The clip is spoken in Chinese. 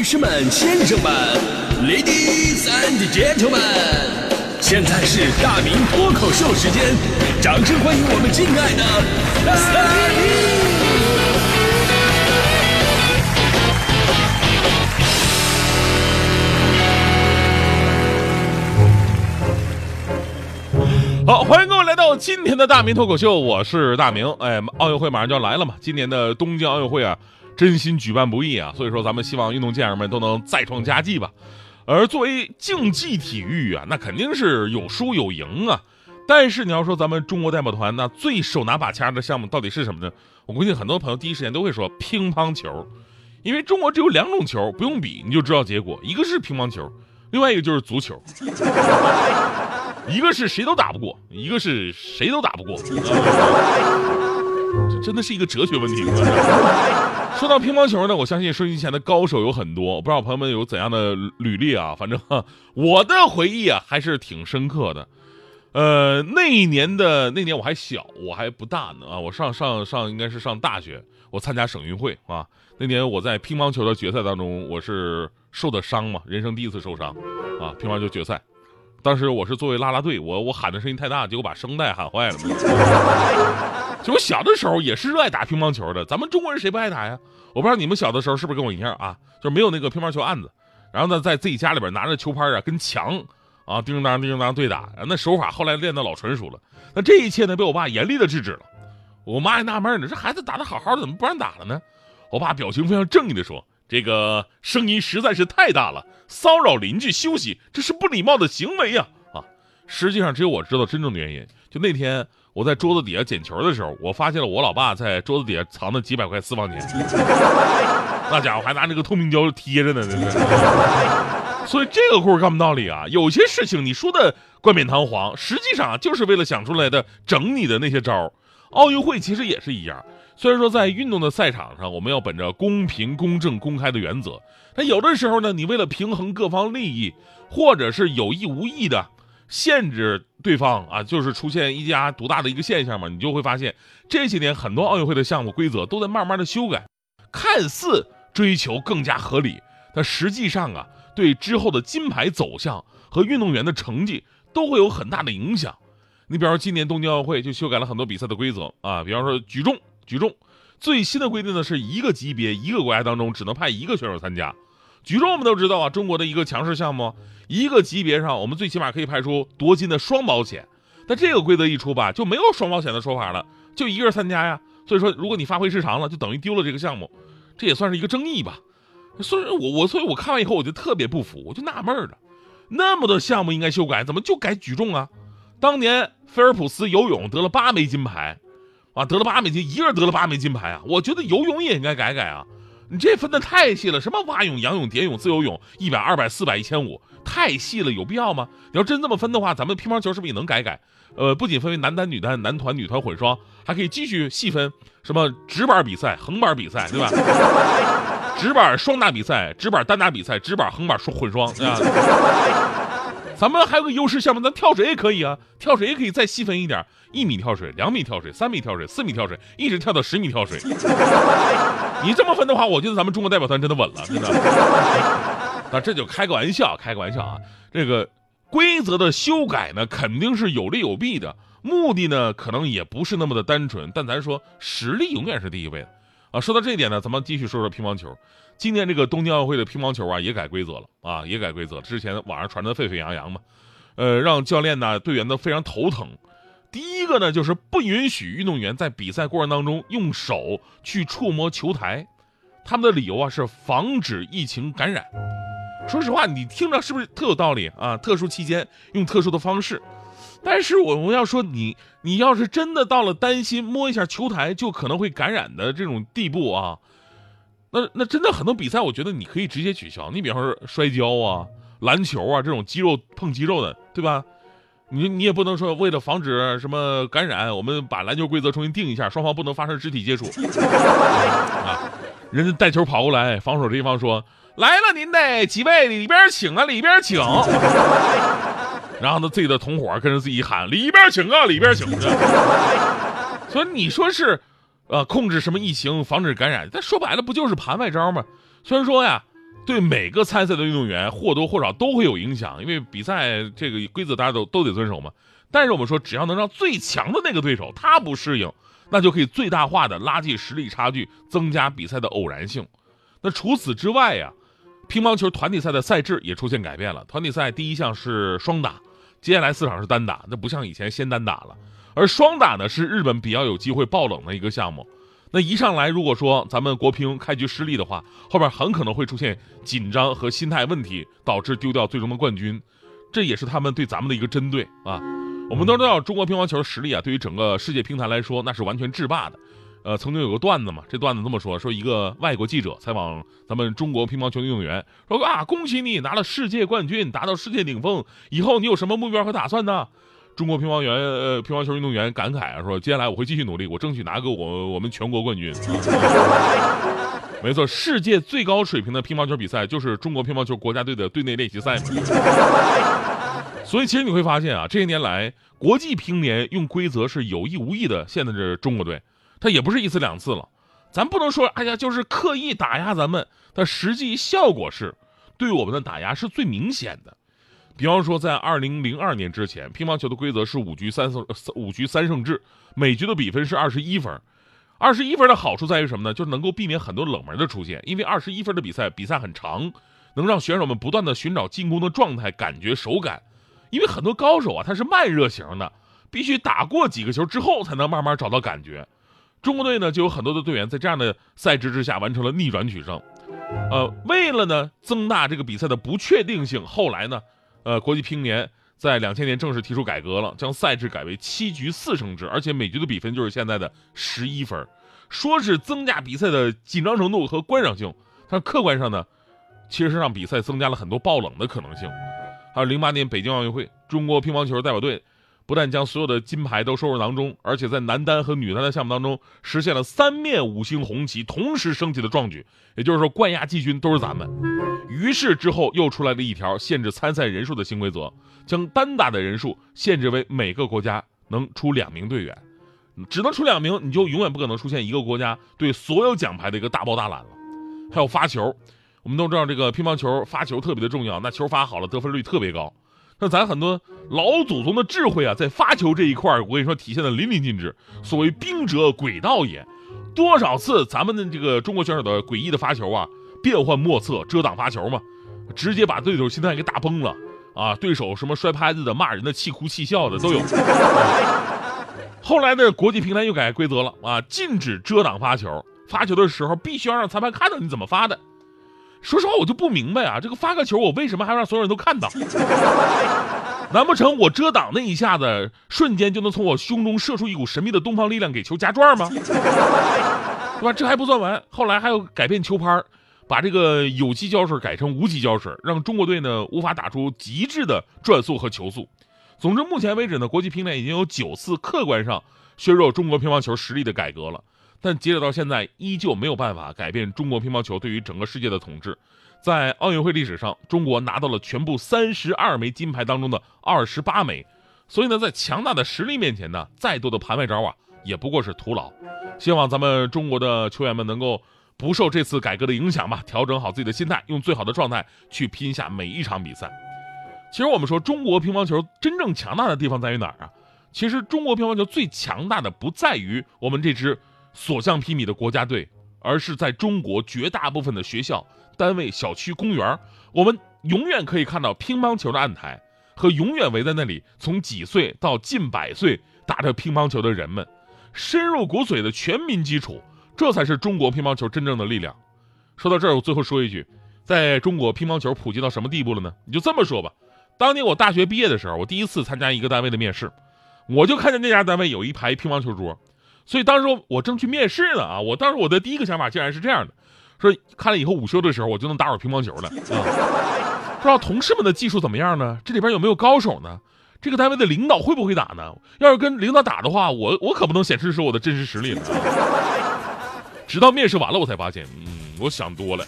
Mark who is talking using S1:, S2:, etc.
S1: 女士们、先生们，Ladies and Gentlemen，现在是大明脱口秀时间，掌声欢迎我们敬爱的大明！
S2: 好，欢迎各位来到今天的大明脱口秀，我是大明。哎，奥运会马上就要来了嘛，今年的东京奥运会啊，真心举办不易啊，所以说咱们希望运动健儿们都能再创佳绩吧。而作为竞技体育啊，那肯定是有输有赢啊。但是你要说咱们中国代表团那最手拿把掐的项目到底是什么呢？我估计很多朋友第一时间都会说乒乓球，因为中国只有两种球，不用比你就知道结果，一个是乒乓球，另外一个就是足球。一个是谁都打不过，一个是谁都打不过，这真的是一个哲学问题。说到乒乓球呢，我相信收音机前的高手有很多，我不知道朋友们有怎样的履历啊。反正我的回忆啊还是挺深刻的。呃，那一年的那年我还小，我还不大呢啊，我上上上应该是上大学，我参加省运会啊。那年我在乒乓球的决赛当中，我是受的伤嘛，人生第一次受伤啊，乒乓球决赛。当时我是作为啦啦队，我我喊的声音太大，结果把声带喊坏了。就我小的时候也是热爱打乒乓球的，咱们中国人谁不爱打呀？我不知道你们小的时候是不是跟我一样啊？就是没有那个乒乓球案子，然后呢，在自己家里边拿着球拍啊，跟墙啊叮当叮当对打，那手法后来练得老纯熟了。那这一切呢，被我爸严厉的制止了。我妈还纳闷呢，这孩子打得好好的，怎么不让打了呢？我爸表情非常正义的说。这个声音实在是太大了，骚扰邻居休息，这是不礼貌的行为呀！啊，实际上只有我知道真正的原因。就那天我在桌子底下捡球的时候，我发现了我老爸在桌子底下藏的几百块私房钱，那家伙还拿那个透明胶贴着呢。所以这个故事告诉道理啊，有些事情你说的冠冕堂皇，实际上就是为了想出来的整你的那些招奥运会其实也是一样。虽然说在运动的赛场上，我们要本着公平、公正、公开的原则，但有的时候呢，你为了平衡各方利益，或者是有意无意的限制对方啊，就是出现一家独大的一个现象嘛，你就会发现这些年很多奥运会的项目规则都在慢慢的修改，看似追求更加合理，但实际上啊，对之后的金牌走向和运动员的成绩都会有很大的影响。你比方说今年东京奥运会就修改了很多比赛的规则啊，比方说举重。举重最新的规定呢，是一个级别一个国家当中只能派一个选手参加。举重我们都知道啊，中国的一个强势项目，一个级别上我们最起码可以派出夺金的双保险。但这个规则一出吧，就没有双保险的说法了，就一个人参加呀。所以说，如果你发挥失常了，就等于丢了这个项目，这也算是一个争议吧。所以，我我所以我看完以后我就特别不服，我就纳闷了，那么多项目应该修改，怎么就改举重啊？当年菲尔普斯游泳得了八枚金牌。啊，得了八枚金，一个人得了八枚金牌啊！我觉得游泳也应该改改啊！你这分的太细了，什么蛙泳、仰泳、蝶泳、自由泳，一百、二百、四百、一千五，太细了，有必要吗？你要真这么分的话，咱们乒乓球是不是也能改改？呃，不仅分为男单、女单、男团、女团、混双，还可以继续细分，什么直板比赛、横板比赛，对吧？直板双打比赛、直板单打比赛、直板横板双混双，对吧？咱们还有个优势项目，咱跳水也可以啊，跳水也可以再细分一点，一米跳水、两米跳水、三米跳水、四米跳水，一直跳到十米跳水。你这么分的话，我觉得咱们中国代表团真的稳了，真的。那这就开个玩笑，开个玩笑啊。这个规则的修改呢，肯定是有利有弊的，目的呢，可能也不是那么的单纯。但咱说实力永远是第一位的啊。说到这一点呢，咱们继续说说乒乓球。今年这个东京奥运会的乒乓球啊，也改规则了啊，也改规则。之前网上传的沸沸扬扬嘛，呃，让教练呢、队员都非常头疼。第一个呢，就是不允许运动员在比赛过程当中用手去触摸球台，他们的理由啊是防止疫情感染。说实话，你听着是不是特有道理啊？特殊期间用特殊的方式，但是我们要说你，你要是真的到了担心摸一下球台就可能会感染的这种地步啊。那那真的很多比赛，我觉得你可以直接取消。你比方说摔跤啊、篮球啊这种肌肉碰肌肉的，对吧？你你也不能说为了防止什么感染，我们把篮球规则重新定一下，双方不能发生肢体接触啊。人家带球跑过来，防守这一方说：“来了，您的几位里边请啊，里边请。”然后呢，自己的同伙跟着自己喊：“里边请啊，里边请。”所以你说是？呃，控制什么疫情，防止感染？但说白了，不就是盘外招吗？虽然说呀，对每个参赛的运动员或多或少都会有影响，因为比赛这个规则大家都都得遵守嘛。但是我们说，只要能让最强的那个对手他不适应，那就可以最大化的拉近实力差距，增加比赛的偶然性。那除此之外呀，乒乓球团体赛的赛制也出现改变了。团体赛第一项是双打，接下来四场是单打，那不像以前先单打了。而双打呢，是日本比较有机会爆冷的一个项目。那一上来，如果说咱们国乒开局失利的话，后边很可能会出现紧张和心态问题，导致丢掉最终的冠军。这也是他们对咱们的一个针对啊。我们都知道，中国乒乓球的实力啊，对于整个世界乒坛来说，那是完全制霸的。呃，曾经有个段子嘛，这段子这么说：说一个外国记者采访咱们中国乒乓球运动员，说啊，恭喜你拿了世界冠军，达到世界顶峰，以后你有什么目标和打算呢？中国乒乓员呃乒乓球运动员感慨啊，说接下来我会继续努力，我争取拿个我我们全国冠军。没错，世界最高水平的乒乓球比赛就是中国乒乓球国家队的队内练习赛。所以其实你会发现啊，这些年来国际乒联用规则是有意无意的限制着中国队，他也不是一次两次了。咱不能说哎呀就是刻意打压咱们，但实际效果是对我们的打压是最明显的。比方说，在二零零二年之前，乒乓球的规则是五局三胜五局三胜制，每局的比分是二十一分。二十一分的好处在于什么呢？就是能够避免很多冷门的出现，因为二十一分的比赛比赛很长，能让选手们不断的寻找进攻的状态、感觉手感。因为很多高手啊，他是慢热型的，必须打过几个球之后才能慢慢找到感觉。中国队呢，就有很多的队员在这样的赛制之下完成了逆转取胜。呃，为了呢增大这个比赛的不确定性，后来呢。呃，国际乒联在两千年正式提出改革了，将赛制改为七局四胜制，而且每局的比分就是现在的十一分。说是增加比赛的紧张程度和观赏性，但客观上呢，其实是让比赛增加了很多爆冷的可能性。还有零八年北京奥运会，中国乒乓球代表队。不但将所有的金牌都收入囊中，而且在男单和女单的项目当中实现了三面五星红旗同时升起的壮举。也就是说，冠亚季军都是咱们。于是之后又出来了一条限制参赛人数的新规则，将单打的人数限制为每个国家能出两名队员，只能出两名，你就永远不可能出现一个国家对所有奖牌的一个大包大揽了。还有发球，我们都知道这个乒乓球发球特别的重要，那球发好了，得分率特别高。那咱很多老祖宗的智慧啊，在发球这一块儿，我跟你说体现的淋漓尽致。所谓兵者诡道也，多少次咱们的这个中国选手的诡异的发球啊，变幻莫测，遮挡发球嘛，直接把对手心态给打崩了啊！对手什么摔拍子的、骂人的、气哭气笑的都有。后来呢，国际平台又改规则了啊，禁止遮挡发球，发球的时候必须要让裁判看到你怎么发的。说实话，我就不明白啊，这个发个球，我为什么还要让所有人都看到？难不成我遮挡那一下子，瞬间就能从我胸中射出一股神秘的东方力量，给球加转吗？对吧？这还不算完，后来还有改变球拍，把这个有机胶水改成无机胶水，让中国队呢无法打出极致的转速和球速。总之，目前为止呢，国际乒联已经有九次客观上削弱中国乒乓球实力的改革了。但截止到现在，依旧没有办法改变中国乒乓球对于整个世界的统治。在奥运会历史上，中国拿到了全部三十二枚金牌当中的二十八枚。所以呢，在强大的实力面前呢，再多的盘外招啊，也不过是徒劳。希望咱们中国的球员们能够不受这次改革的影响吧，调整好自己的心态，用最好的状态去拼下每一场比赛。其实我们说中国乒乓球真正强大的地方在于哪儿啊？其实中国乒乓球最强大的不在于我们这支。所向披靡的国家队，而是在中国绝大部分的学校、单位、小区、公园，我们永远可以看到乒乓球的案台和永远围在那里从几岁到近百岁打着乒乓球的人们，深入骨髓的全民基础，这才是中国乒乓球真正的力量。说到这儿，我最后说一句，在中国乒乓球普及到什么地步了呢？你就这么说吧，当年我大学毕业的时候，我第一次参加一个单位的面试，我就看见那家单位有一排乒乓球桌。所以当时我正去面试呢啊！我当时我的第一个想法竟然是这样的，说看了以后午休的时候我就能打会乒乓球了啊！不知道同事们的技术怎么样呢？这里边有没有高手呢？这个单位的领导会不会打呢？要是跟领导打的话，我我可不能显示出我的真实实力了。直到面试完了，我才发现，嗯，我想多了。